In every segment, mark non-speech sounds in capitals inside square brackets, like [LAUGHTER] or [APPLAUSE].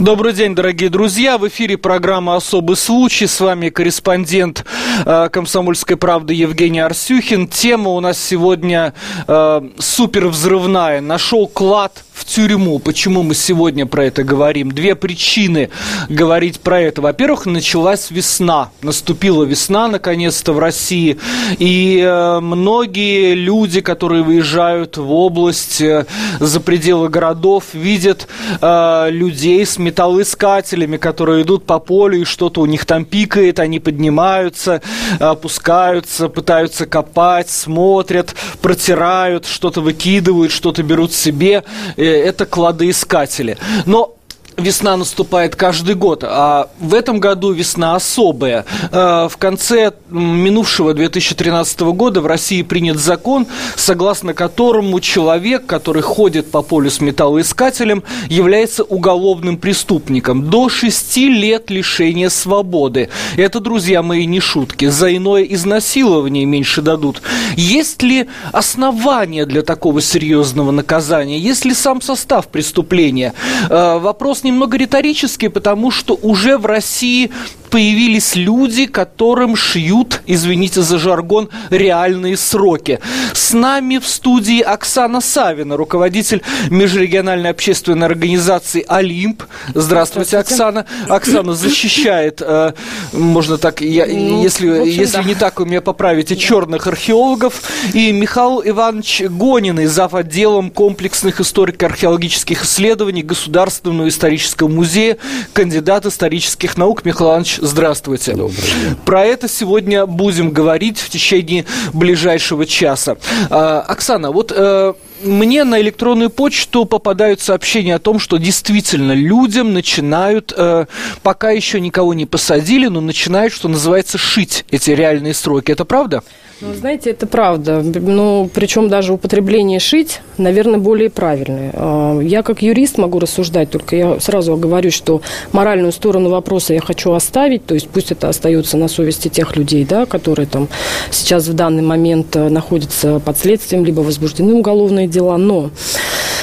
Добрый день, дорогие друзья. В эфире программа «Особый случай». С вами корреспондент э, «Комсомольской правды» Евгений Арсюхин. Тема у нас сегодня э, супервзрывная. Нашел клад в тюрьму. Почему мы сегодня про это говорим? Две причины говорить про это. Во-первых, началась весна. Наступила весна, наконец-то, в России. И э, многие люди, которые выезжают в область э, за пределы городов, видят э, людей с металлоискателями, которые идут по полю, и что-то у них там пикает, они поднимаются, опускаются, пытаются копать, смотрят, протирают, что-то выкидывают, что-то берут себе. Это кладоискатели. Но весна наступает каждый год, а в этом году весна особая. Э, в конце минувшего 2013 года в России принят закон, согласно которому человек, который ходит по полю с металлоискателем, является уголовным преступником до 6 лет лишения свободы. Это, друзья мои, не шутки. За иное изнасилование меньше дадут. Есть ли основания для такого серьезного наказания? Есть ли сам состав преступления? Э, вопрос немного риторический, потому что уже в России появились люди, которым шьют, извините за жаргон, реальные сроки. С нами в студии Оксана Савина, руководитель межрегиональной общественной организации «Олимп». Здравствуйте, Здравствуйте. Оксана. Оксана защищает, э, можно так, я, ну, если, общем, если да. не так, вы меня поправите, черных археологов. И Михаил Иванович Гонин, зав. отделом комплексных историко-археологических исследований Государственного исторического музея, кандидат исторических наук. Михаил Иванович, здравствуйте. Добрый день. Про это сегодня будем говорить в течение ближайшего часа. А, Оксана, вот э, мне на электронную почту попадают сообщения о том, что действительно людям начинают, э, пока еще никого не посадили, но начинают, что называется, шить эти реальные сроки. Это правда? Ну, знаете, это правда. Ну, причем даже употребление «шить», наверное, более правильное. А, я как юрист могу рассуждать, только я сразу говорю, что моральную сторону вопроса я хочу оставить, то есть пусть это остается на совести тех людей, да, которые там сейчас в данный момент э, находятся под следствием, либо возбуждены уголовные дела. Но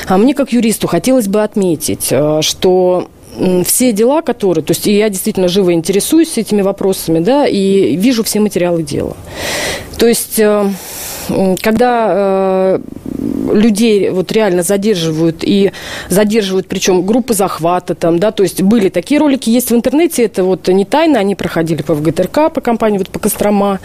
а мне как юристу хотелось бы отметить, э, что все дела, которые, то есть я действительно живо интересуюсь этими вопросами, да, и вижу все материалы дела. То есть, э, когда э, людей вот реально задерживают и задерживают, причем группы захвата там, да, то есть были такие ролики, есть в интернете, это вот не тайно, они проходили по ВГТРК, по компании, вот по Кострома,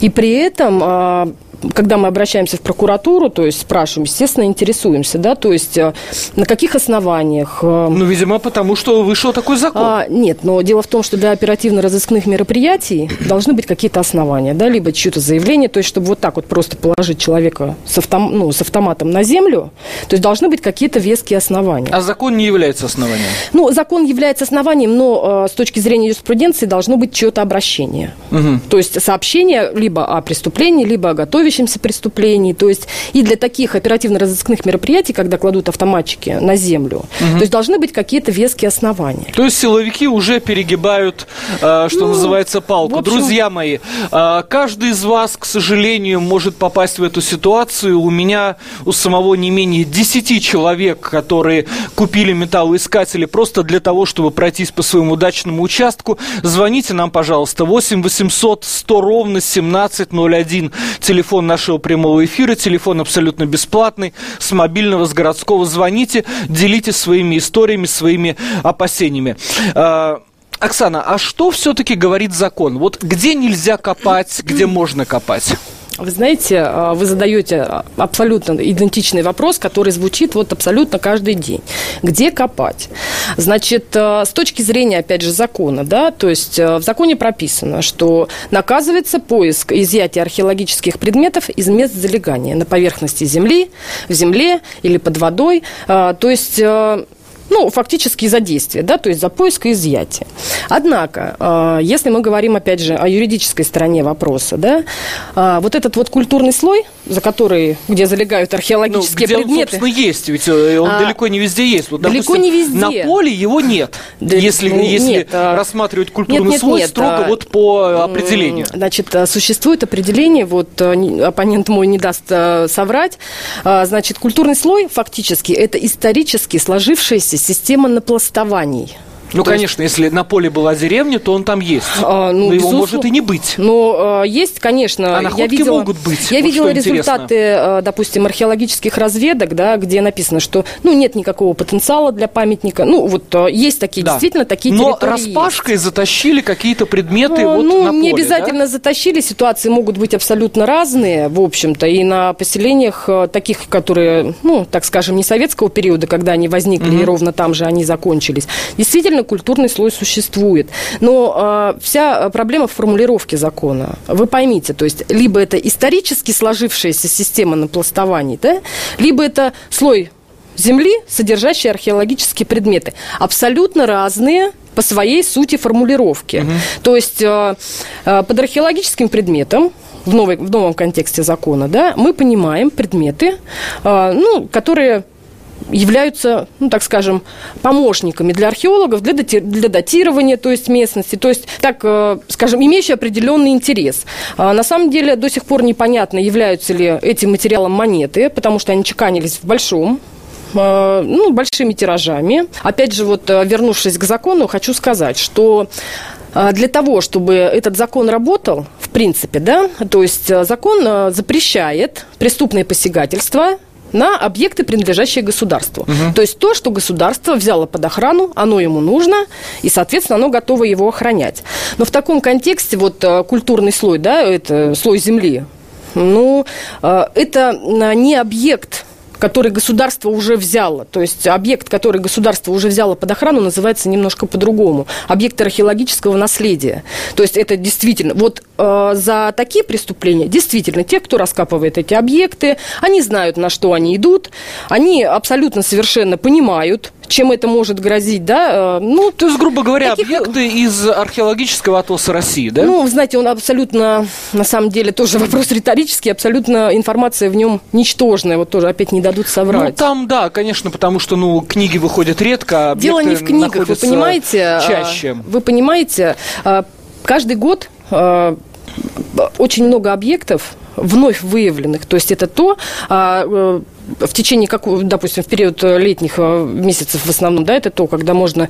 и при этом а, когда мы обращаемся в прокуратуру, то есть спрашиваем, естественно, интересуемся, да, то есть э, на каких основаниях. Э, ну, видимо, потому что вышел такой закон. А, нет, но дело в том, что для оперативно-розыскных мероприятий должны быть какие-то основания, да, либо чье-то заявление, то есть чтобы вот так вот просто положить человека с, автом, ну, с автоматом на землю, то есть должны быть какие-то веские основания. А закон не является основанием? Ну, закон является основанием, но э, с точки зрения юриспруденции должно быть чье-то обращение. Угу. То есть сообщение либо о преступлении, либо о готове готовящимся преступлений. То есть и для таких оперативно-розыскных мероприятий, когда кладут автоматчики на землю, угу. то есть должны быть какие-то веские основания. То есть силовики уже перегибают, э, что ну, называется, палку. Общем... Друзья мои, э, каждый из вас, к сожалению, может попасть в эту ситуацию. У меня у самого не менее 10 человек, которые купили металлоискатели просто для того, чтобы пройтись по своему дачному участку. Звоните нам, пожалуйста, 8 800 100 ровно 1701. Телефон телефон нашего прямого эфира, телефон абсолютно бесплатный, с мобильного, с городского. Звоните, делитесь своими историями, своими опасениями. А, Оксана, а что все-таки говорит закон? Вот где нельзя копать, где можно копать? Вы знаете, а, вы задаете абсолютно идентичный вопрос, который звучит вот абсолютно каждый день. Где копать? Значит, а, с точки зрения, опять же, закона, да, то есть в законе прописано, что наказывается поиск изъятия археологических предметов из мест залегания на поверхности земли, в земле или под водой. То есть ну, фактически за действие, да, то есть за поиск и изъятие. Однако, э, если мы говорим, опять же, о юридической стороне вопроса, да, э, вот этот вот культурный слой, за который, где залегают археологические ну, где предметы. Он, собственно, есть, ведь э, он а, далеко не везде есть. Вот, далеко допустим, не везде. На поле его нет, да, если, ну, если нет, рассматривать культурный нет, нет, слой нет, строго а, вот по определению. Значит, существует определение, вот оппонент мой не даст соврать, значит, культурный слой фактически это исторически сложившаяся система напластований. Ну, то конечно, есть... если на поле была деревня, то он там есть. А, ну, Но его может и не быть. Ну, есть, конечно. А находки я видела, могут быть. Я вот видела результаты, интересно. допустим, археологических разведок, да, где написано, что ну, нет никакого потенциала для памятника. Ну, вот есть такие, да. действительно, такие Но распашкой есть. затащили какие-то предметы ну, вот ну, на поле, не обязательно да? затащили. Ситуации могут быть абсолютно разные, в общем-то. И на поселениях таких, которые, ну, так скажем, не советского периода, когда они возникли, mm-hmm. и ровно там же они закончились. Действительно, действительно культурный слой существует. Но э, вся проблема в формулировке закона. Вы поймите, то есть либо это исторически сложившаяся система напластований, да, либо это слой земли, содержащий археологические предметы. Абсолютно разные по своей сути формулировки. Угу. То есть э, э, под археологическим предметом в, новой, в новом контексте закона, да, мы понимаем предметы, э, ну, которые являются, ну, так скажем, помощниками для археологов, для, дати для датирования, то есть местности, то есть, так э, скажем, имеющие определенный интерес. А на самом деле до сих пор непонятно, являются ли этим материалом монеты, потому что они чеканились в большом э, ну, большими тиражами. Опять же, вот э, вернувшись к закону, хочу сказать, что для того, чтобы этот закон работал, в принципе, да, то есть закон запрещает преступные посягательства на объекты, принадлежащие государству. Угу. То есть то, что государство взяло под охрану, оно ему нужно, и, соответственно, оно готово его охранять. Но в таком контексте вот э, культурный слой, да, это слой земли, ну, э, это не объект который государство уже взяло. То есть объект, который государство уже взяло под охрану, называется немножко по-другому. Объект археологического наследия. То есть это действительно... Вот э, за такие преступления, действительно, те, кто раскапывает эти объекты, они знают, на что они идут, они абсолютно совершенно понимают, чем это может грозить, да? Э, ну, то есть, грубо говоря, таких... объекты из археологического атласа России, да? Ну, знаете, он абсолютно, на самом деле, тоже [LAUGHS] вопрос риторический, абсолютно информация в нем ничтожная, вот тоже опять не дадут соврать. Ну, там, да, конечно, потому что, ну, книги выходят редко, Дело не в книгах, вы понимаете? А, чаще. Вы понимаете, а, каждый год а, очень много объектов вновь выявленных. То есть это то, э, в течение, как, допустим, в период летних месяцев в основном, да, это то, когда можно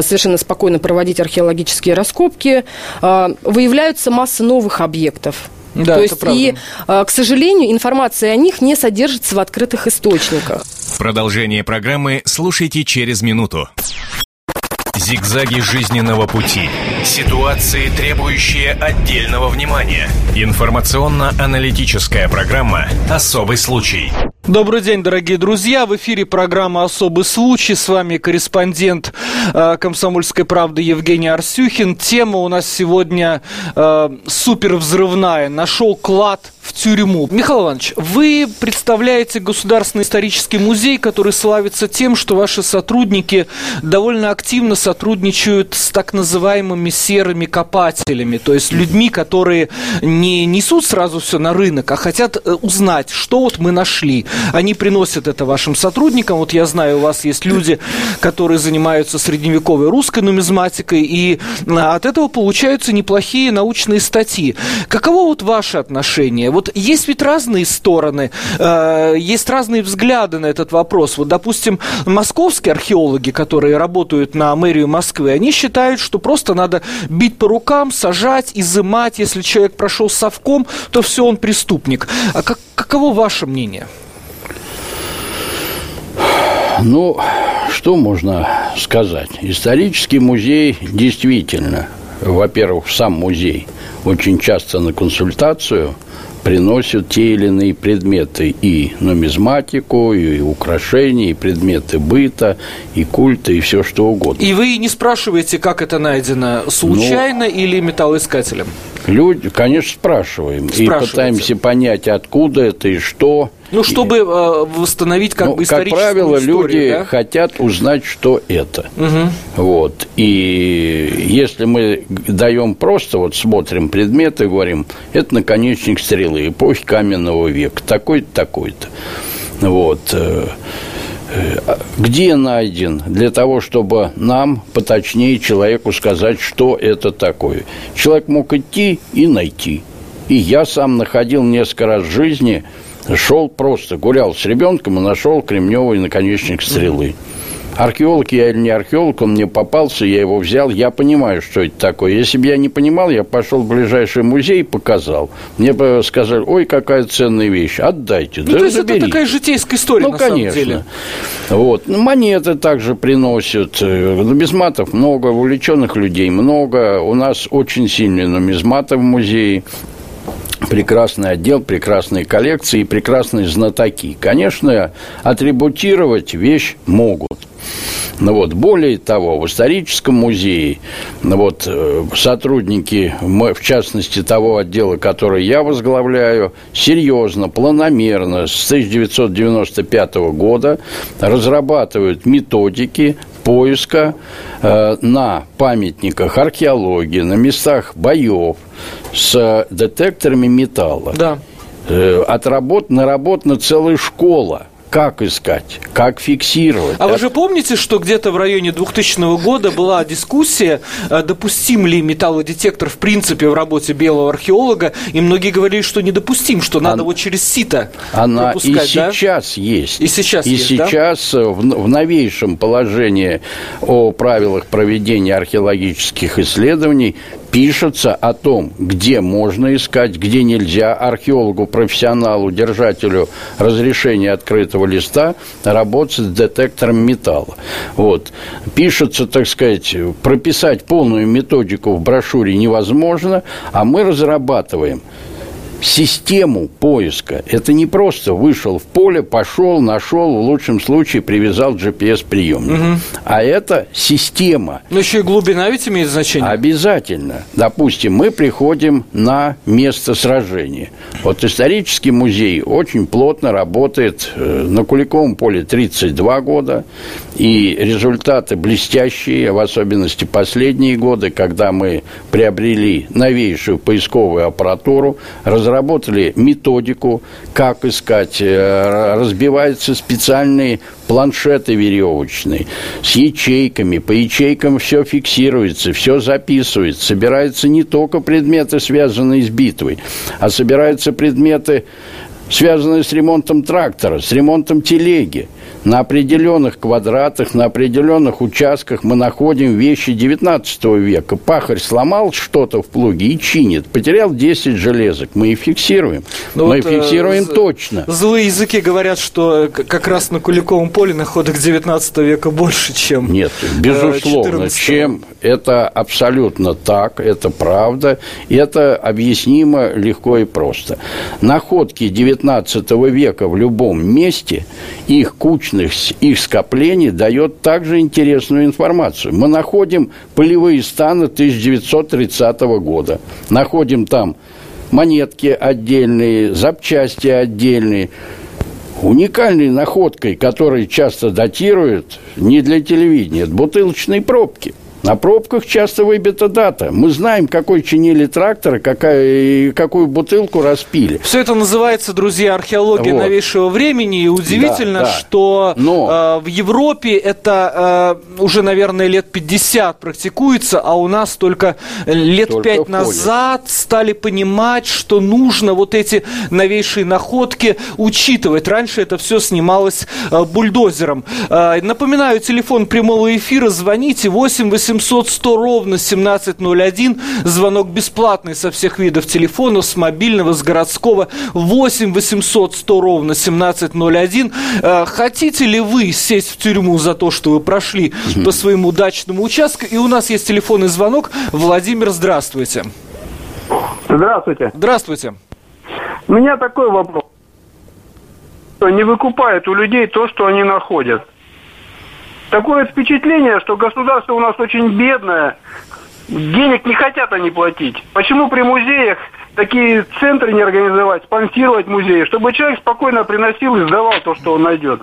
совершенно спокойно проводить археологические раскопки, выявляются масса новых объектов. Да, То есть, правда. и, к сожалению, информация о них не содержится в открытых источниках. Продолжение программы слушайте через минуту. Зигзаги жизненного пути. Ситуации, требующие отдельного внимания. Информационно-аналитическая программа «Особый случай». Добрый день, дорогие друзья. В эфире программа «Особый случай». С вами корреспондент э, «Комсомольской правды» Евгений Арсюхин. Тема у нас сегодня э, супервзрывная. Нашел клад в тюрьму. Михаил Иванович, вы представляете Государственный исторический музей, который славится тем, что ваши сотрудники довольно активно сотрудничают с так называемыми серыми копателями, то есть людьми, которые не несут сразу все на рынок, а хотят э, узнать, что вот мы нашли. Они приносят это вашим сотрудникам. Вот я знаю, у вас есть люди, которые занимаются средневековой русской нумизматикой, и от этого получаются неплохие научные статьи. Каково вот ваше отношение? Вот есть ведь разные стороны, э, есть разные взгляды на этот вопрос. Вот, допустим, московские археологи, которые работают на мэрию Москвы, они считают, что просто надо бить по рукам, сажать, изымать. Если человек прошел совком, то все, он преступник. А как, каково ваше мнение? Ну, что можно сказать? Исторический музей действительно, во-первых, сам музей очень часто на консультацию – приносят те или иные предметы и нумизматику, и украшения, и предметы быта, и культа, и все что угодно. И вы не спрашиваете, как это найдено, случайно ну, или металлоискателем? Люди, конечно, спрашиваем. И пытаемся понять, откуда это и что. Ну, чтобы э, восстановить как ну, бы историческую Как правило, историю, люди да? хотят узнать, что это. Угу. Вот. И если мы даем просто, вот смотрим предметы и говорим, это наконечник стрелы эпохи каменного века, такой-то, такой-то. Вот. Э, Э, где найден, для того, чтобы нам поточнее человеку сказать, что это такое. Человек мог идти и найти. И я сам находил несколько раз в жизни, шел просто, гулял с ребенком и нашел кремневый наконечник стрелы. Археолог я или не археолог, он мне попался, я его взял, я понимаю, что это такое. Если бы я не понимал, я пошел в ближайший музей и показал. Мне бы сказали, ой, какая ценная вещь, отдайте. Ну, да, то есть заберите. это такая житейская история, ну, на конечно. самом деле. Вот. Ну, монеты также приносят. Нумизматов много, увлеченных людей много. У нас очень сильные нумизматы в музее прекрасный отдел, прекрасные коллекции и прекрасные знатоки. Конечно, атрибутировать вещь могут. Ну вот, более того, в историческом музее ну вот, э, сотрудники, в частности, того отдела, который я возглавляю, серьезно, планомерно с 1995 года разрабатывают методики поиска э, на памятниках археологии, на местах боев с детекторами металла. Да. Э, отработ, наработана целая школа как искать, как фиксировать. А вы же помните, что где-то в районе 2000 года была дискуссия, э, допустим ли металлодетектор в принципе в работе белого археолога, и многие говорили, что недопустим, что надо Она, вот через сито Она и да? сейчас есть. И сейчас И есть, сейчас да? в, в новейшем положении о правилах проведения археологических исследований пишется о том, где можно искать, где нельзя археологу, профессионалу, держателю разрешения открытого листа работать с детектором металла. Вот. Пишется, так сказать, прописать полную методику в брошюре невозможно, а мы разрабатываем систему поиска. Это не просто вышел в поле, пошел, нашел, в лучшем случае привязал GPS-приемник. Угу. А это система. Но еще и глубина ведь имеет значение. Обязательно. Допустим, мы приходим на место сражения. Вот исторический музей очень плотно работает э, на Куликовом поле 32 года, и результаты блестящие, в особенности последние годы, когда мы приобрели новейшую поисковую аппаратуру, разработали разработали методику, как искать. Э, разбиваются специальные планшеты веревочные с ячейками. По ячейкам все фиксируется, все записывается. Собираются не только предметы, связанные с битвой, а собираются предметы, связанные с ремонтом трактора, с ремонтом телеги – на определенных квадратах, на определенных участках мы находим вещи 19 века. Пахарь сломал что-то в плуге и чинит. Потерял 10 железок. Мы их фиксируем. Но ну мы вот, э, фиксируем э, точно. Злые языки говорят, что как раз на Куликовом поле находок 19 века больше, чем Нет, безусловно. 14 чем это абсолютно так, это правда. И это объяснимо легко и просто. Находки 19 века в любом месте, их куча научных их скоплений дает также интересную информацию. Мы находим полевые станы 1930 года. Находим там монетки отдельные, запчасти отдельные. Уникальной находкой, которую часто датируют не для телевидения, это бутылочные пробки – на пробках часто выбита дата. Мы знаем, какой чинили трактор, какая, какую бутылку распили. Все это называется, друзья, археология вот. новейшего времени. И удивительно, да, да. что Но... э, в Европе это э, уже, наверное, лет 50 практикуется, а у нас только лет только 5 назад стали понимать, что нужно вот эти новейшие находки учитывать. Раньше это все снималось э, бульдозером. Э, напоминаю, телефон прямого эфира. Звоните 8 800 800 100 ровно 1701. Звонок бесплатный со всех видов телефона, с мобильного, с городского. 8 800 100 ровно 1701. Э, хотите ли вы сесть в тюрьму за то, что вы прошли по своему дачному участку? И у нас есть телефонный звонок. Владимир, здравствуйте. Здравствуйте. Здравствуйте. У меня такой вопрос. Не выкупают у людей то, что они находят. Такое впечатление, что государство у нас очень бедное, денег не хотят они платить. Почему при музеях такие центры не организовать, спонсировать музеи, чтобы человек спокойно приносил и сдавал то, что он найдет?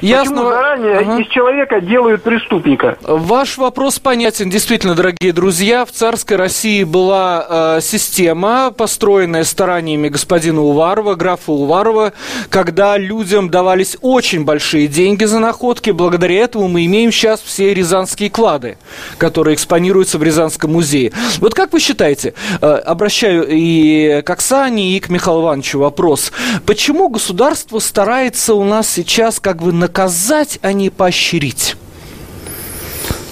Ясно. Почему заранее ага. из человека делают преступника? Ваш вопрос понятен. Действительно, дорогие друзья, в царской России была э, система, построенная стараниями господина Уварова, графа Уварова, когда людям давались очень большие деньги за находки. Благодаря этому мы имеем сейчас все рязанские клады, которые экспонируются в Рязанском музее. Вот как вы считаете, э, обращаю и к Оксане, и к Михаилу Ивановичу вопрос, почему государство старается у нас сейчас как бы наказать, а не поощрить?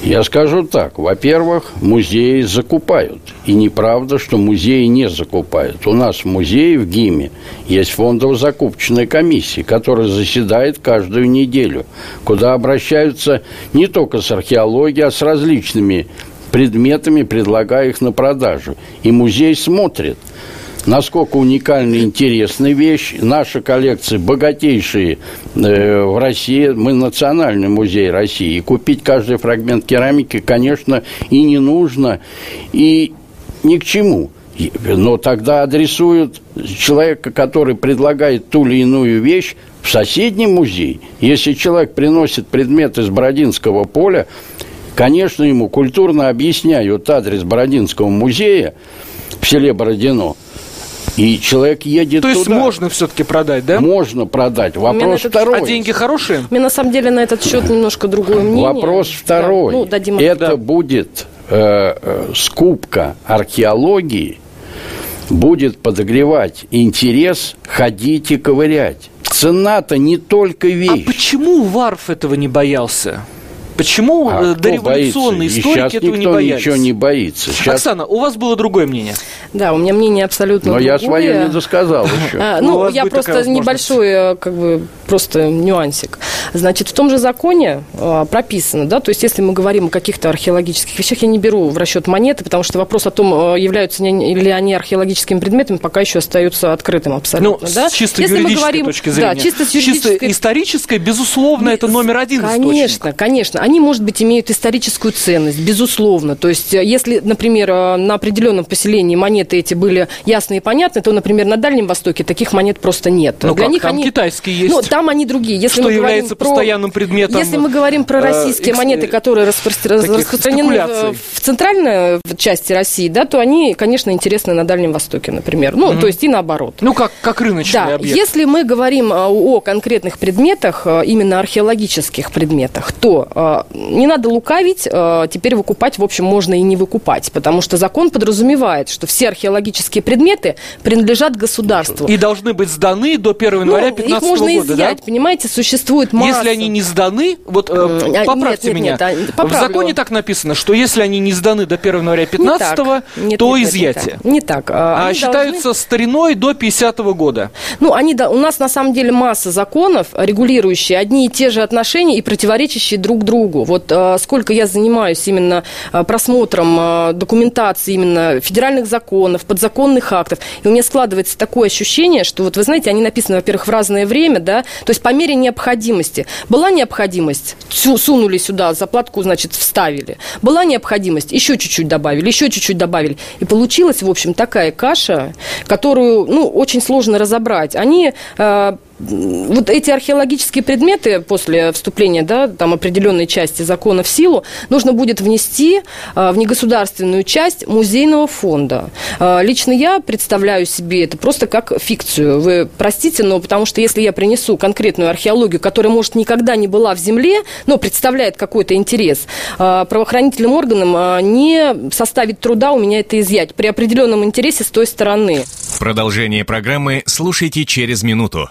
Я скажу так. Во-первых, музеи закупают. И неправда, что музеи не закупают. У нас в музее в ГИМе есть фондово-закупочная комиссия, которая заседает каждую неделю, куда обращаются не только с археологией, а с различными предметами, предлагая их на продажу. И музей смотрит – насколько уникальна и интересная вещь. Наша коллекция богатейшие э, в России. Мы национальный музей России. И купить каждый фрагмент керамики, конечно, и не нужно, и ни к чему. Но тогда адресуют человека, который предлагает ту или иную вещь, в соседний музей. Если человек приносит предмет из Бородинского поля, конечно, ему культурно объясняют адрес Бородинского музея в селе Бородино – и человек едет То есть туда. можно все-таки продать, да? Можно продать. Вопрос этот... второй. А деньги хорошие? У меня на самом деле на этот счет немножко другое мнение. Вопрос второй. Да. Ну, дадим Это да. будет э, э, скупка археологии, будет подогревать интерес ходить и ковырять. Цена-то не только а вещь. А почему Варф этого не боялся? Почему а э, дореволюционные историки этого не боялись? ничего не боится. Сейчас... Оксана, у вас было другое мнение. Да, у меня мнение абсолютно Но другое. я свое не досказал [LAUGHS] еще. А, ну, я просто небольшой, э, как бы, просто нюансик. Значит, в том же законе а, прописано, да, то есть если мы говорим о каких-то археологических вещах, я не беру в расчет монеты, потому что вопрос о том, являются ли они археологическими предметами, пока еще остается открытым абсолютно. Ну, да? с чисто если юридической мы говорим, точки зрения. Да, чисто, с юридической... чисто исторической, безусловно, это номер один Конечно, источник. конечно они, может быть, имеют историческую ценность, безусловно. То есть, э, если, например, э, на определенном поселении монеты эти были ясные и понятны, то, например, на Дальнем Востоке таких монет просто нет. Ну Для как, них там они... китайские есть. Ну, там они другие. Если что является про... постоянным предметом Если мы говорим про э, российские э, монеты, которые распро... распространены в центральной части России, да, то они, конечно, интересны на Дальнем Востоке, например. Ну, mm-hmm. то есть и наоборот. Ну, как, как рыночный да. объект. Если мы говорим о конкретных предметах, именно археологических предметах, то не надо лукавить, э, теперь выкупать, в общем, можно и не выкупать, потому что закон подразумевает, что все археологические предметы принадлежат государству. И должны быть сданы до 1 января 2015 ну, года, их можно изъять, да? понимаете, существует масса... Если они не сданы, вот э, поправьте нет, нет, меня, нет, в законе так написано, что если они не сданы до 1 января 2015, нет, то нет, изъятие. Не так. Не так. А они считаются должны... стариной до 50 -го года. Ну, они, да, у нас на самом деле масса законов, регулирующие одни и те же отношения и противоречащие друг другу. Вот э, сколько я занимаюсь именно э, просмотром э, документации именно федеральных законов, подзаконных актов, и у меня складывается такое ощущение, что вот вы знаете, они написаны, во-первых, в разное время, да, то есть по мере необходимости. Была необходимость, сунули сюда, заплатку, значит, вставили. Была необходимость, еще чуть-чуть добавили, еще чуть-чуть добавили. И получилась, в общем, такая каша, которую, ну, очень сложно разобрать. Они э, вот эти археологические предметы после вступления да, там определенной части закона в силу нужно будет внести а, в негосударственную часть музейного фонда. А, лично я представляю себе это просто как фикцию. Вы простите, но потому что если я принесу конкретную археологию, которая, может, никогда не была в земле, но представляет какой-то интерес, а, правоохранительным органам не составит труда у меня это изъять при определенном интересе с той стороны. Продолжение программы слушайте через минуту.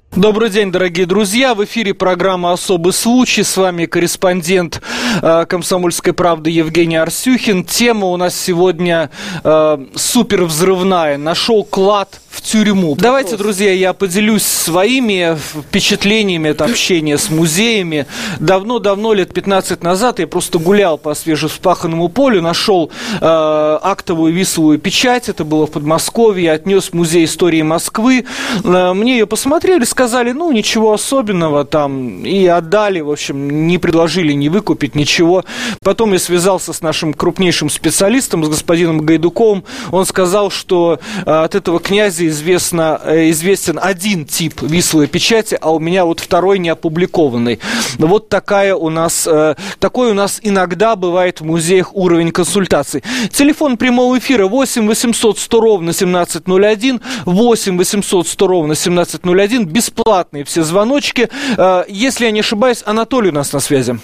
Добрый день, дорогие друзья. В эфире программа «Особый случай». С вами корреспондент э, «Комсомольской правды» Евгений Арсюхин. Тема у нас сегодня э, супер взрывная. Нашел клад в тюрьму. Давайте, друзья, я поделюсь своими впечатлениями от общения с музеями. Давно-давно, лет 15 назад, я просто гулял по свежевспаханному полю, нашел э, актовую висовую печать, это было в Подмосковье, я отнес в музей истории Москвы. Э, мне ее посмотрели, сказали, ну, ничего особенного там, и отдали, в общем, не предложили не выкупить, ничего. Потом я связался с нашим крупнейшим специалистом, с господином Гайдуковым, он сказал, что э, от этого князя известно, э, известен один тип вислой печати, а у меня вот второй не опубликованный. Вот такая у нас, э, такой у нас иногда бывает в музеях уровень консультаций. Телефон прямого эфира 8 800 100 ровно 1701, 8 800 100 ровно 1701, бесплатные все звоночки. Э, если я не ошибаюсь, Анатолий у нас на связи.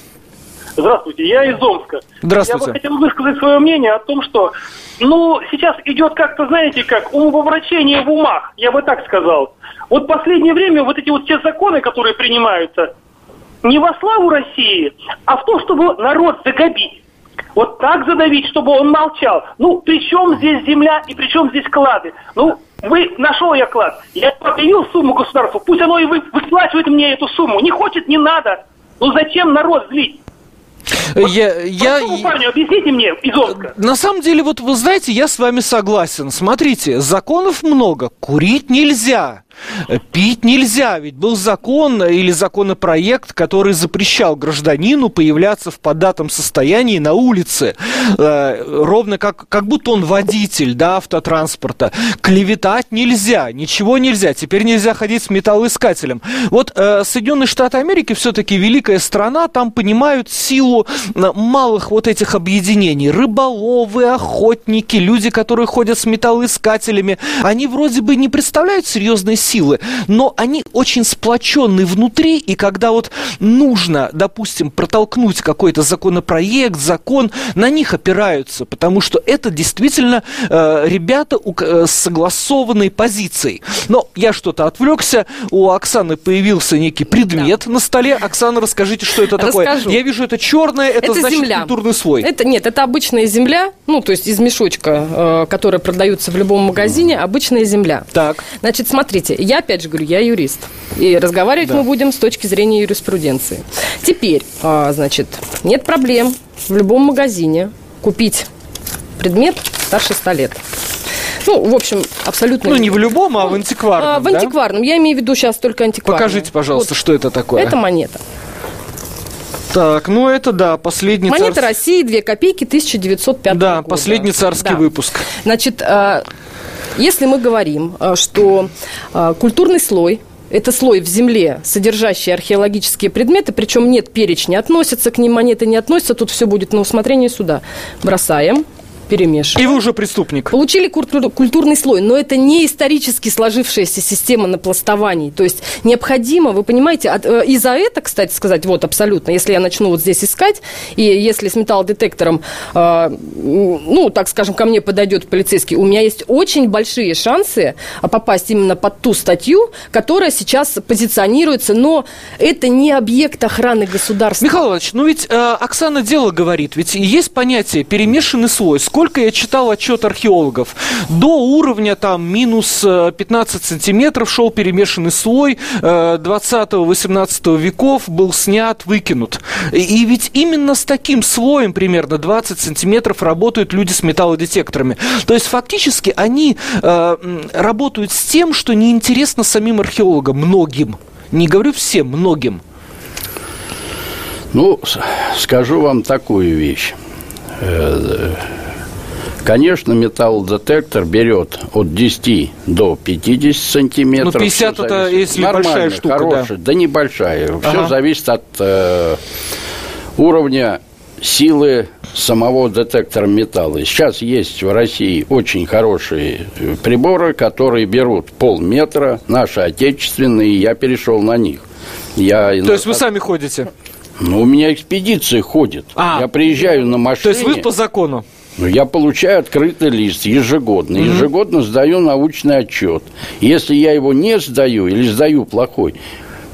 Здравствуйте, я из Омска. Здравствуйте. Я бы хотел высказать свое мнение о том, что, ну, сейчас идет как-то, знаете, как умопомрачение в умах, я бы так сказал. Вот последнее время вот эти вот те законы, которые принимаются, не во славу России, а в то, чтобы народ загобить. Вот так задавить, чтобы он молчал. Ну, при чем здесь земля и при чем здесь клады? Ну, вы, нашел я клад, я объявил сумму государству, пусть оно и вы, выплачивает мне эту сумму. Не хочет, не надо. Ну, зачем народ злить? Я, я, парню, объясните мне из Омска. На самом деле, вот вы знаете, я с вами согласен. Смотрите, законов много, курить нельзя. Пить нельзя, ведь был закон или законопроект, который запрещал гражданину появляться в податом состоянии на улице, э, ровно как, как будто он водитель да, автотранспорта. Клеветать нельзя, ничего нельзя, теперь нельзя ходить с металлоискателем. Вот э, Соединенные Штаты Америки все-таки великая страна, там понимают силу малых вот этих объединений. Рыболовы, охотники, люди, которые ходят с металлоискателями, они вроде бы не представляют серьезной силы, но они очень сплоченны внутри, и когда вот нужно, допустим, протолкнуть какой-то законопроект, закон, на них опираются, потому что это действительно э, ребята у, э, с согласованной позицией. Но я что-то отвлекся, у Оксаны появился некий предмет да. на столе. Оксана, расскажите, что это такое? Расскажу. Я вижу, это черное, это, это значит земля. культурный слой. Это, нет, это обычная земля, ну, то есть из мешочка, э, которая продается в любом магазине, обычная земля. Так. Значит, смотрите, я опять же говорю, я юрист. И разговаривать да. мы будем с точки зрения юриспруденции. Теперь, а, значит, нет проблем в любом магазине купить предмет старше 100 лет. Ну, в общем, абсолютно... Ну, не в любом, а в антикварном, а, В антикварном. Да? Я имею в виду сейчас только антикварный. Покажите, пожалуйста, вот. что это такое. Это монета. Так, ну это да, последний Монета царств... России, 2 копейки, 1905 да, года. последний царский да. выпуск. Значит, а, если мы говорим, а, что а, культурный слой это слой в земле, содержащий археологические предметы, причем нет перечня, относятся к ним монеты, не относятся, тут все будет на усмотрение суда. Бросаем, перемешиваем. И вы уже преступник. Получили культур, культурный слой, но это не исторически сложившаяся система напластований. То есть необходимо, вы понимаете, от, э, и за это, кстати сказать, вот абсолютно, если я начну вот здесь искать, и если с металлодетектором, э, ну, так скажем, ко мне подойдет полицейский, у меня есть очень большие шансы попасть именно под ту статью, которая сейчас позиционируется, но это не объект охраны государства. Михаил Иванович, ну ведь э, Оксана дело говорит, ведь есть понятие перемешанный слой. Сколько я читал отчет археологов, до уровня там минус 15 э, сантиметров шел перемешанный слой 20-18 э, веков, был снят, выкинут. И ведь именно с таким слоем примерно 20 сантиметров работают люди с металлодетекторами. То есть фактически они э, работают с тем, что неинтересно самим археологам, многим. Не говорю всем, многим. Ну, скажу вам такую вещь. Конечно, металлодетектор берет от 10 до 50 сантиметров. Ну, 50 это если большая штука, хорошая, да. да небольшая. Ага. Все зависит от э, уровня силы самого детектора металла. Сейчас есть в России очень хорошие э, приборы, которые берут полметра, наши отечественные, я перешел на них. Я То есть вы сами ходите? Ну, у меня экспедиции ходят. А, я приезжаю на машине. То есть вы по закону? Ну, я получаю открытый лист ежегодно. Ежегодно сдаю научный отчет. Если я его не сдаю или сдаю плохой,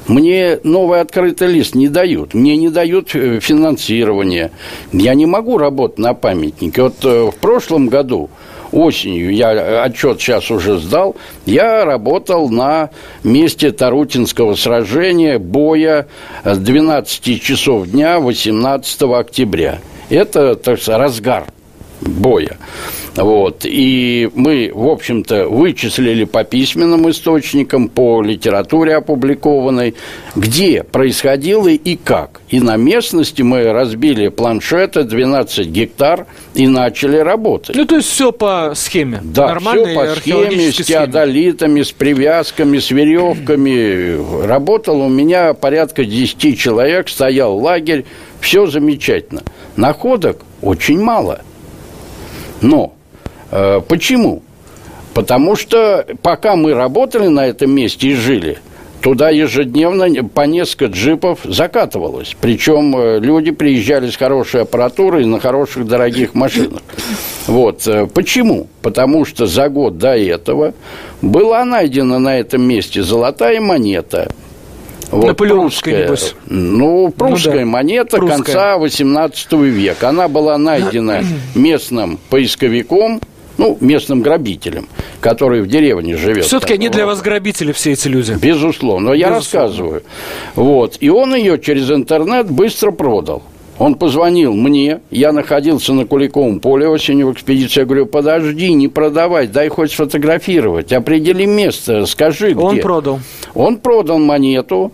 мне новый открытый лист не дают. Мне не дают э, финансирование. Я не могу работать на памятнике. Вот э, в прошлом году осенью, я отчет сейчас уже сдал, я работал на месте Тарутинского сражения, боя с 12 часов дня 18 октября. Это, так сказать, разгар боя. Вот. И мы, в общем-то, вычислили по письменным источникам, по литературе опубликованной, где происходило и как. И на местности мы разбили планшеты 12 гектар и начали работать. Ну, то есть все по схеме. Да, Нормальной все по схеме, с теодолитами, с привязками, с веревками. Работал у меня порядка 10 человек, стоял лагерь, все замечательно. Находок очень мало. Но э, почему? Потому что пока мы работали на этом месте и жили, туда ежедневно по несколько джипов закатывалось. Причем э, люди приезжали с хорошей аппаратурой на хороших дорогих машинах. Вот. Э, почему? Потому что за год до этого была найдена на этом месте золотая монета. Вот, Наполеоновская, небось. Ну, прусская ну, да. монета прусская. конца 18 века. Она была найдена местным поисковиком, ну, местным грабителем, который в деревне живет. Все-таки они для вас грабители, все эти люди. Безусловно. Но я Безусловно. рассказываю. Вот. И он ее через интернет быстро продал. Он позвонил мне, я находился на Куликовом поле осенью в экспедиции. Я говорю, подожди, не продавай, дай хоть сфотографировать, определи место, скажи, где. Он продал. Он продал монету,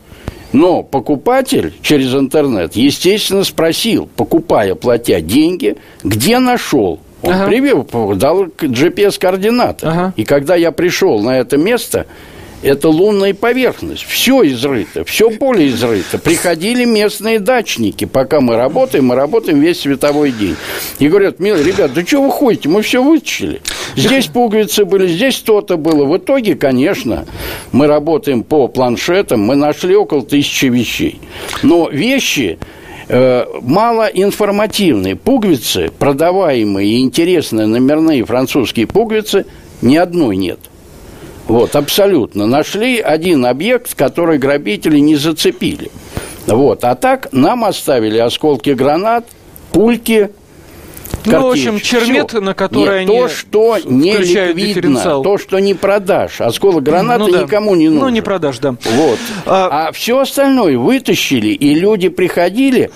но покупатель через интернет, естественно, спросил, покупая, платя деньги, где нашел. Он ага. привел, дал GPS-координаты. Ага. И когда я пришел на это место, это лунная поверхность. Все изрыто, все поле изрыто. Приходили местные дачники. Пока мы работаем, мы работаем весь световой день. И говорят, милые ребят, да что вы ходите, мы все вытащили. Здесь пуговицы были, здесь то-то было. В итоге, конечно, мы работаем по планшетам, мы нашли около тысячи вещей. Но вещи э, малоинформативные. Пуговицы, продаваемые и интересные номерные французские пуговицы, ни одной нет. Вот, абсолютно. Нашли один объект, который грабители не зацепили. Вот. А так нам оставили осколки гранат, пульки, ну, в общем, чермет, Все. на который Нет, они то, что не ликвидно, то, что не продашь. Осколок граната ну, да. никому не нужен. Ну, не продашь, да. Вот. А, а все остальное вытащили, и люди приходили,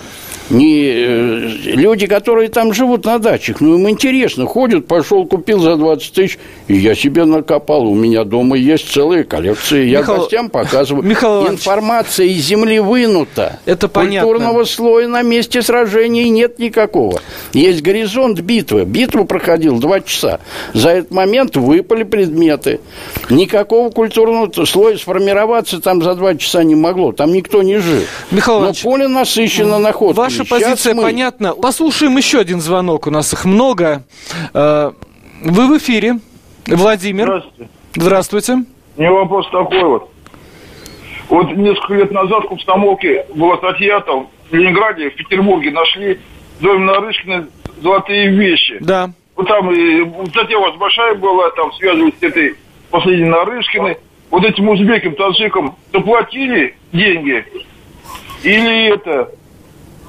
не э, люди, которые там живут на дачах, ну им интересно, ходят, пошел, купил за 20 тысяч, и я себе накопал. У меня дома есть целые коллекции. Я Михаил... гостям показываю. [LAUGHS] Михаил Информация из земли вынута. Это понятно. Культурного слоя на месте сражений нет никакого. Есть горизонт битвы. Битву проходил два часа. За этот момент выпали предметы. Никакого культурного слоя сформироваться там за два часа не могло. Там никто не жил. Михаил Но поле насыщено находками. Ваш Ваша позиция мы... понятна. Послушаем еще один звонок. У нас их много. Э, вы в эфире. Владимир. Здравствуйте. Здравствуйте. У меня вопрос такой вот. Вот несколько лет назад в Комсомолке была статья там в Ленинграде, в Петербурге нашли доме Нарышкина золотые вещи. Да. Вот там и статья у вас большая была, там связывалась с этой последней Нарышкиной. Вот этим узбекам, таджикам заплатили деньги или это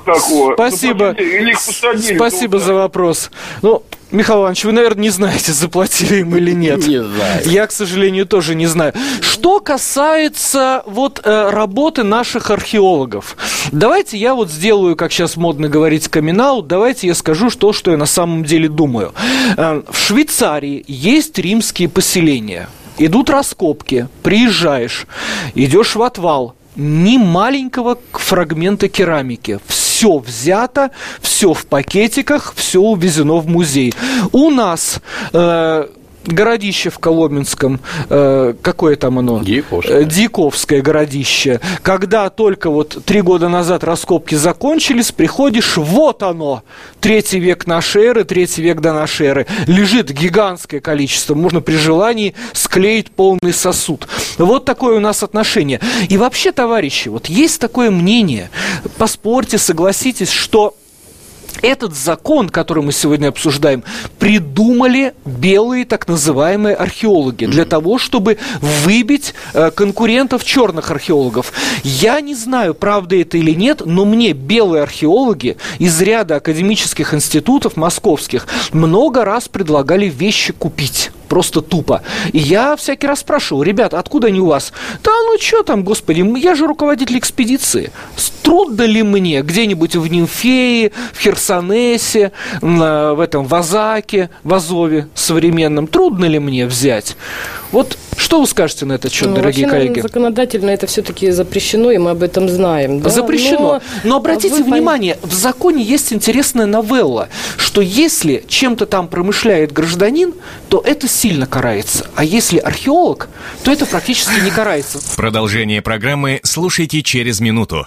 такого. Спасибо. Или их посадили. Спасибо за вопрос. Ну, Михаил Иванович, вы, наверное, не знаете, заплатили им или нет. Не знаю. Я, к сожалению, тоже не знаю. Что касается вот э, работы наших археологов, давайте я вот сделаю, как сейчас модно говорить, камин давайте я скажу то, что я на самом деле думаю. Э, в Швейцарии есть римские поселения. Идут раскопки, приезжаешь, идешь в отвал, ни маленького фрагмента керамики. Все взято, все в пакетиках, все увезено в музей. У нас э, городище в Коломенском, э, какое там оно? Дьяковское. Э, Дьяковское городище. Когда только вот три года назад раскопки закончились, приходишь, вот оно, третий век нашей эры, третий век до нашей эры. Лежит гигантское количество, можно при желании склеить полный сосуд. Вот такое у нас отношение. И вообще, товарищи, вот есть такое мнение, поспорьте, согласитесь, что этот закон, который мы сегодня обсуждаем, придумали белые так называемые археологи для того, чтобы выбить э, конкурентов черных археологов. Я не знаю, правда это или нет, но мне белые археологи из ряда академических институтов московских много раз предлагали вещи купить просто тупо. И я всякий раз спрашивал, ребят, откуда они у вас? Да ну что там, господи, я же руководитель экспедиции. Трудно ли мне где-нибудь в Нимфее, в Херсонесе, в этом Вазаке, в Азове современном, трудно ли мне взять? Вот что вы скажете на этот счет, ну, дорогие вообще, коллеги? законодательно это все-таки запрещено, и мы об этом знаем. Да? Запрещено. Но, но обратите вы... внимание, в законе есть интересная новелла, что если чем-то там промышляет гражданин, то это сильно карается. А если археолог, то это практически не карается. Продолжение программы слушайте через минуту.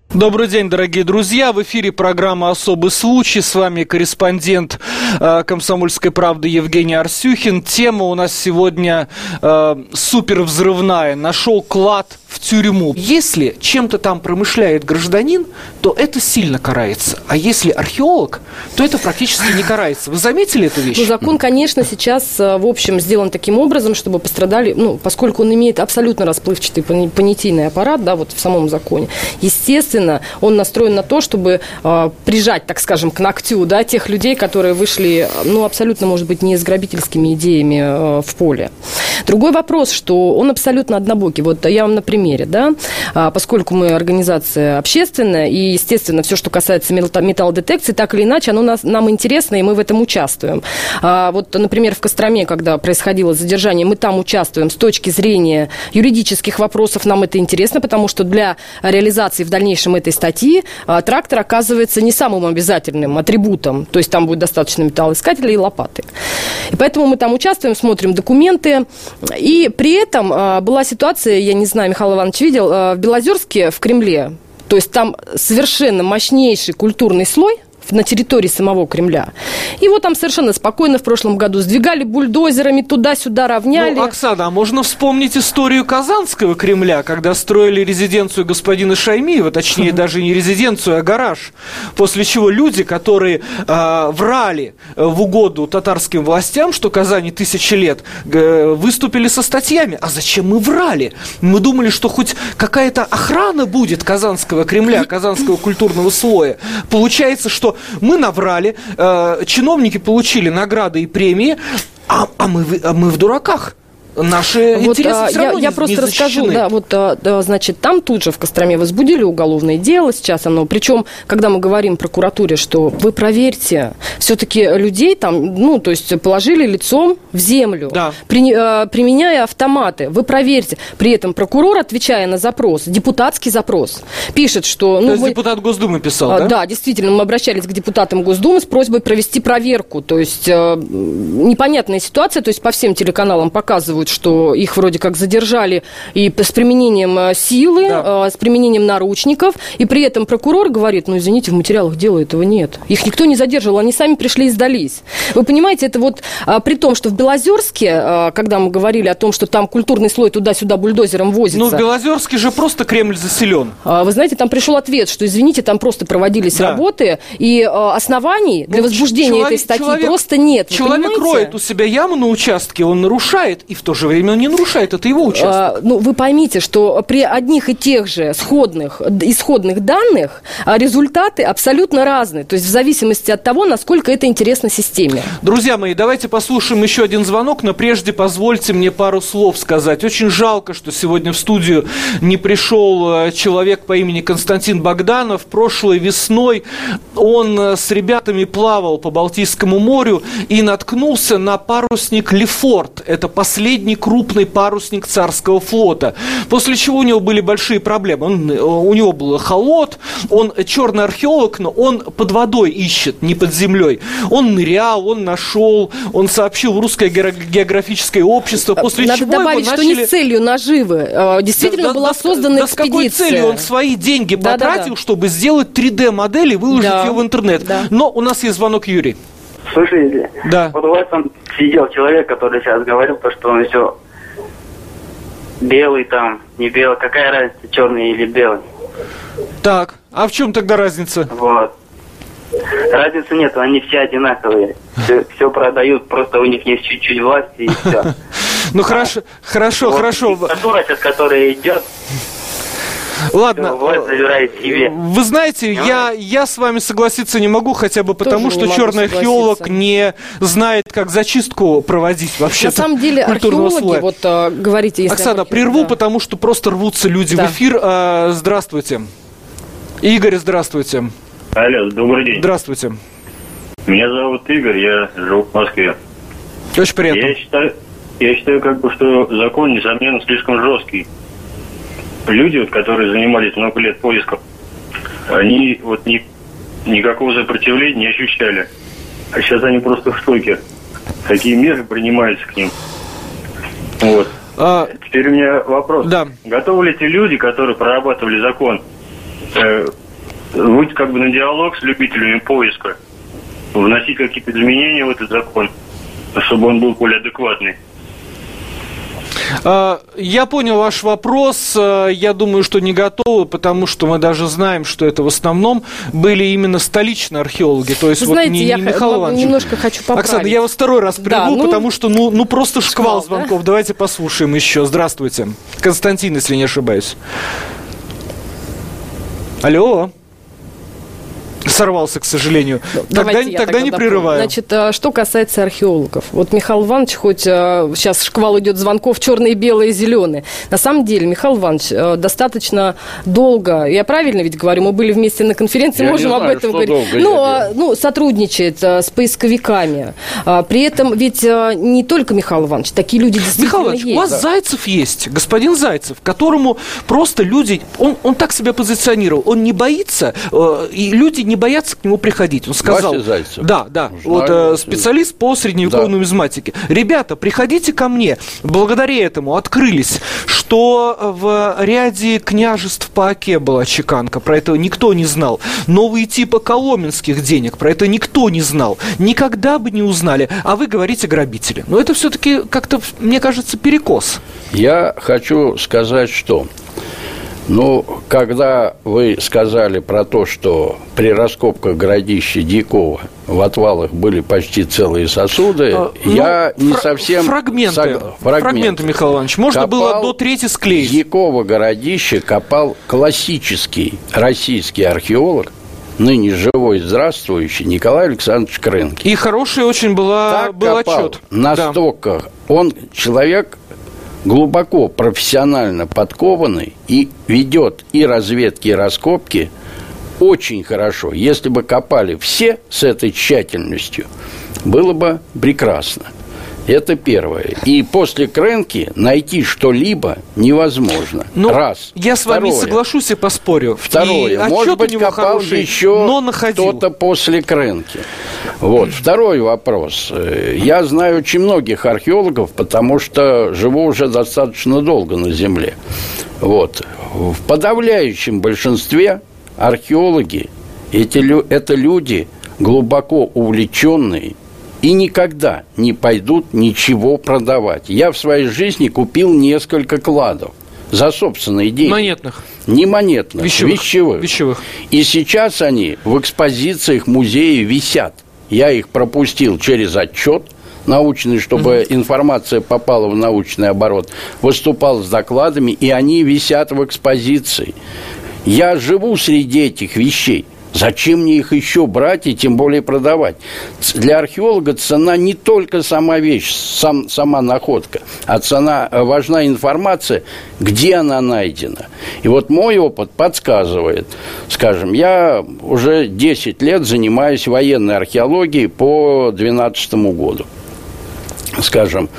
Добрый день, дорогие друзья. В эфире программа «Особый случай». С вами корреспондент э, «Комсомольской правды» Евгений Арсюхин. Тема у нас сегодня э, супер взрывная. Нашел клад в тюрьму. Если чем-то там промышляет гражданин, то это сильно карается. А если археолог, то это практически не карается. Вы заметили эту вещь? Ну, закон, конечно, сейчас, э, в общем, сделан таким образом, чтобы пострадали, ну, поскольку он имеет абсолютно расплывчатый понятийный аппарат, да, вот в самом законе. Естественно, естественно, он настроен на то, чтобы э, прижать, так скажем, к ногтю да, тех людей, которые вышли, ну, абсолютно, может быть, не с грабительскими идеями э, в поле. Другой вопрос, что он абсолютно однобокий. Вот я вам на примере, да, а, поскольку мы организация общественная, и, естественно, все, что касается металлодетекции, так или иначе, оно нас, нам интересно, и мы в этом участвуем. А, вот, например, в Костроме, когда происходило задержание, мы там участвуем с точки зрения юридических вопросов, нам это интересно, потому что для реализации в дальнейшем этой статьи а, трактор оказывается не самым обязательным атрибутом, то есть там будет достаточно металлоискателя и лопаты. И поэтому мы там участвуем, смотрим документы, и при этом а, была ситуация, я не знаю, Михаил Иванович видел, а, в Белозерске, в Кремле, то есть там совершенно мощнейший культурный слой – на территории самого Кремля. Его там совершенно спокойно в прошлом году сдвигали бульдозерами, туда-сюда равняли. Ну, Оксана, а можно вспомнить историю Казанского Кремля, когда строили резиденцию господина Шаймиева, точнее, даже не резиденцию, а гараж, после чего люди, которые э, врали в угоду татарским властям, что Казани тысячи лет, э, выступили со статьями. А зачем мы врали? Мы думали, что хоть какая-то охрана будет Казанского Кремля, Казанского культурного слоя. Получается, что мы наврали, э, чиновники получили награды и премии, а, а, мы, а мы в дураках наши вот, интересы а, все равно я, я просто не расскажу, да, вот, а, да, значит, там тут же в Костроме возбудили уголовное дело, сейчас оно, причем, когда мы говорим прокуратуре, что вы проверьте, все-таки людей там, ну, то есть положили лицом в землю, да. при, а, применяя автоматы, вы проверьте, при этом прокурор, отвечая на запрос, депутатский запрос, пишет, что... Ну, то есть вы, депутат Госдумы писал, а, да? Да, действительно, мы обращались к депутатам Госдумы с просьбой провести проверку, то есть а, непонятная ситуация, то есть по всем телеканалам показывают, что их вроде как задержали и с применением э, силы, да. Э, с применением наручников, и при этом прокурор говорит, ну, извините, в материалах дела этого нет. Их никто не задерживал, они сами пришли и сдались. Вы понимаете, это вот а, при том, что в Белозерске, а, когда мы говорили о том, что там культурный слой туда-сюда бульдозером возится... Ну, в Белозерске же просто Кремль заселен. А, вы знаете, там пришел ответ, что, извините, там просто проводились да. работы, и оснований для ну, возбуждения человек, этой статьи человек, просто нет. Человек роет у себя яму на участке, он нарушает, и в то то же время он не нарушает, это его участок. А, ну, вы поймите, что при одних и тех же сходных, исходных данных а, результаты абсолютно разные. То есть в зависимости от того, насколько это интересно системе. Друзья мои, давайте послушаем еще один звонок, но прежде позвольте мне пару слов сказать. Очень жалко, что сегодня в студию не пришел э, человек по имени Константин Богданов. Прошлой весной он э, с ребятами плавал по Балтийскому морю и наткнулся на парусник Лефорт. Это последний последний крупный парусник царского флота. После чего у него были большие проблемы. Он, э, у него был холод, он черный археолог, но он под водой ищет, не под землей. Он нырял, он нашел, он сообщил в русское географическое общество, после Надо чего добавить, его начали... что не целью наживы. А, действительно да, была да, создана да, экспедиция. с какой целью он свои деньги потратил, да, да. чтобы сделать 3D-модель и выложить да. ее в интернет. Да. Но у нас есть звонок Юрий. Слушайте, Да. вот у вас там сидел человек, который сейчас говорил, то, что он все белый там, не белый, какая разница, черный или белый. Так, а в чем тогда разница? Вот. Разницы нет, они все одинаковые. Все, продают, просто у них есть чуть-чуть власти и все. [LAUGHS] Ну хорошо, хорошо, хорошо. Диктатура сейчас, которая идет, Ладно. власть забирает себе. Вы знаете, я, я с вами согласиться не могу, хотя бы потому, Тоже что черный археолог не знает, как зачистку проводить вообще. На самом деле археологи, слоя. вот а, говорите, если... Оксана, прерву, да. потому что просто рвутся люди Да. в эфир. А, здравствуйте. Игорь, здравствуйте. Алло, добрый день. Здравствуйте. Меня зовут Игорь, я живу в Москве. Очень приятно. Я считаю, я считаю, как бы, что закон, несомненно, слишком жесткий. Люди, вот, которые занимались много лет поиском, они вот ни, никакого сопротивления не ощущали. А сейчас они просто в шоке. Какие меры принимаются к ним. Вот. А, Теперь у меня вопрос. Да. Готовы ли те люди, которые прорабатывали закон, э, выйти как бы на диалог с любителями поиска, вносить какие-то изменения в этот закон, чтобы он был более адекватный? А, Я понял ваш вопрос. А, Я думаю, что не готовы, потому что мы даже знаем, что это в основном были именно столичные археологи. То есть Вы вот знаете, не, я не Михаил Иванович. немножко хочу поправить. Оксана, я вас второй раз Да, прерву, ну, потому что ну, ну просто шквал, шквал, да? звонков. Давайте послушаем еще. Здравствуйте. Константин, если не ошибаюсь. Алло. Сорвался, к сожалению. тогда Давайте я тогда не дополню. прерываю. Значит, а, что касается археологов. Вот Михаил Иванович, хоть а, сейчас шквал идет звонков черные, белые, зеленые. На самом деле, Михаил Иванович а, достаточно долго, я правильно ведь говорю, мы были вместе на конференции, Я не можем об знаю, этом что говорить. долго ну, я ну, сотрудничает с поисковиками. А, При этом ведь не только Михаил Иванович, такие люди действительно Михаил Иванович, есть. у вас Зайцев есть, господин Зайцев, которому просто люди, он, он так себя позиционировал, он не боится, э, и люди не боятся к нему приходить. Он сказал, Вася Зайцев? да, да, Знаю, вот э, специалист по средневековой Да. нумизматике. Ребята, приходите ко мне. Благодаря этому открылись, что в ряде княжеств по Оке была чеканка, про это никто не знал. Новые типы коломенских денег, про это никто не знал. Никогда бы не узнали. А вы говорите грабители. Но это все-таки как-то, мне кажется, перекос. Я хочу сказать, что ну, когда вы сказали про то, что при раскопках городища Дьякова в отвалах были почти целые сосуды, А, я ну, не фра- совсем... Фрагменты. согла- Фрагменты, Михаил Иванович. Можно было до трети склеить. Дьякова городище копал классический российский археолог, ныне живой здравствующий Николай Александрович Крынки. И хороший очень была, так был копал, отчет. Настолько он человек глубоко профессионально подкованный и ведет и разведки, и раскопки очень хорошо. Если бы копали все с этой тщательностью, было бы прекрасно. Это первое. И после кренки найти что-либо невозможно. Ну, Раз. Я с вами Второе. соглашусь и поспорю. И Второе. отчет Может быть, копал хороший, еще но находил. кто-то после крынки. Вот. Второй вопрос. Я знаю очень многих археологов, потому что живу уже достаточно долго на Земле. Вот. В подавляющем большинстве археологи эти, это люди глубоко увлеченные и никогда не пойдут ничего продавать. Я в своей жизни купил несколько кладов за собственные деньги. Монетных. Не монетных, Вещевых. вещевых. Вещевых. И сейчас они в экспозициях музея висят. Я их пропустил через отчет научный, чтобы информация попала в научный оборот. Выступал с докладами, и они висят в экспозиции. Я живу среди этих вещей. Зачем мне их еще брать и тем более продавать? Для археолога цена не только сама вещь, сам, сама находка, а цена, э, важна информация, где она найдена. И вот мой опыт подсказывает, скажем, я уже 10 лет занимаюсь военной археологией по 2012 году скажем,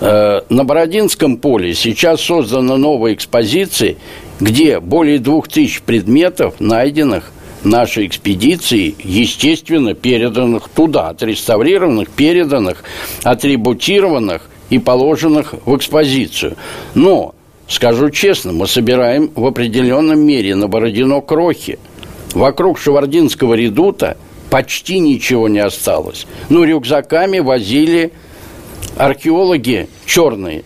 э, на Бородинском поле сейчас создана новая экспозиция, где более двух тысяч предметов, найденных нашей экспедиции, естественно, переданных туда, отреставрированных, переданных, атрибутированных и положенных в экспозицию. Но, скажу честно, мы собираем в определенном мере на Бородино крохи. Вокруг Шевардинского редута почти ничего не осталось. Ну, рюкзаками возили археологи черные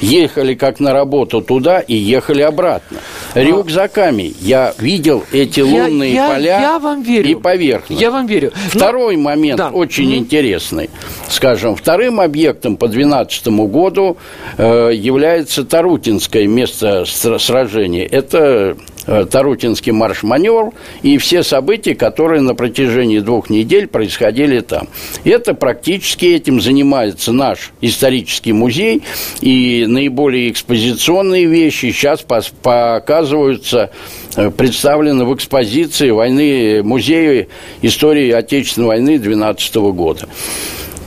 ехали как на работу туда и ехали обратно. Рюкзаками я видел эти лунные я, поля я вам верю. и поверхность. Я вам верю. Второй Но... момент да. очень mm-hmm. интересный. Скажем, вторым объектом по 2012 году э, является Тарутинское место сражения. Это Тарутинский марш-маневр и все события, которые на протяжении двух недель происходили там. Это практически этим занимается наш исторический музей, и наиболее экспозиционные вещи сейчас показываются э, представлены в экспозиции войны, музея истории Отечественной войны 12 года.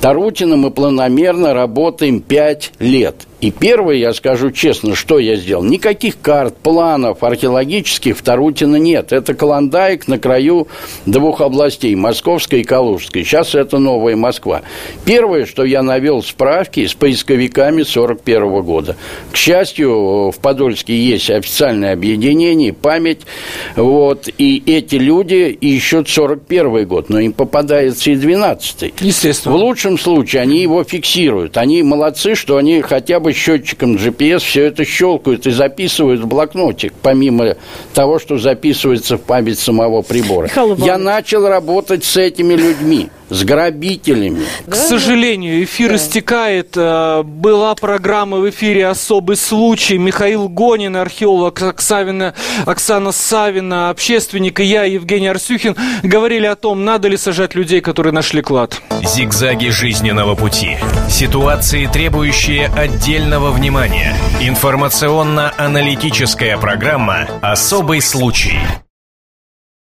Тарутина мы планомерно работаем пять лет. И первое, я скажу честно, что я сделал. Никаких карт, планов археологических в Тарутино нет. Это Каландайк на краю двух областей, Московской и Калужской. Сейчас это новая Москва. Первое, что я навел справки с поисковиками 41 года. К счастью, в Подольске есть официальное объединение, память. Вот, и эти люди ищут 41 год, но им попадается и 12 Естественно. В лучшем случае они его фиксируют. Они молодцы, что они хотя бы бы счетчиком GPS все это щелкают и записывают в блокнотик, помимо того, что записывается в память самого прибора. Я начал работать с этими людьми с грабителями. К сожалению, эфир да. истекает. Э, была программа в эфире «Особый случай». Михаил Гонин, археолог Оксавина, Оксана Савина, общественник и я, Евгений Арсюхин, говорили о том, надо ли сажать людей, которые нашли клад. Зигзаги жизненного пути. Ситуации, требующие отдельного внимания. Информационно-аналитическая программа «Особый случай».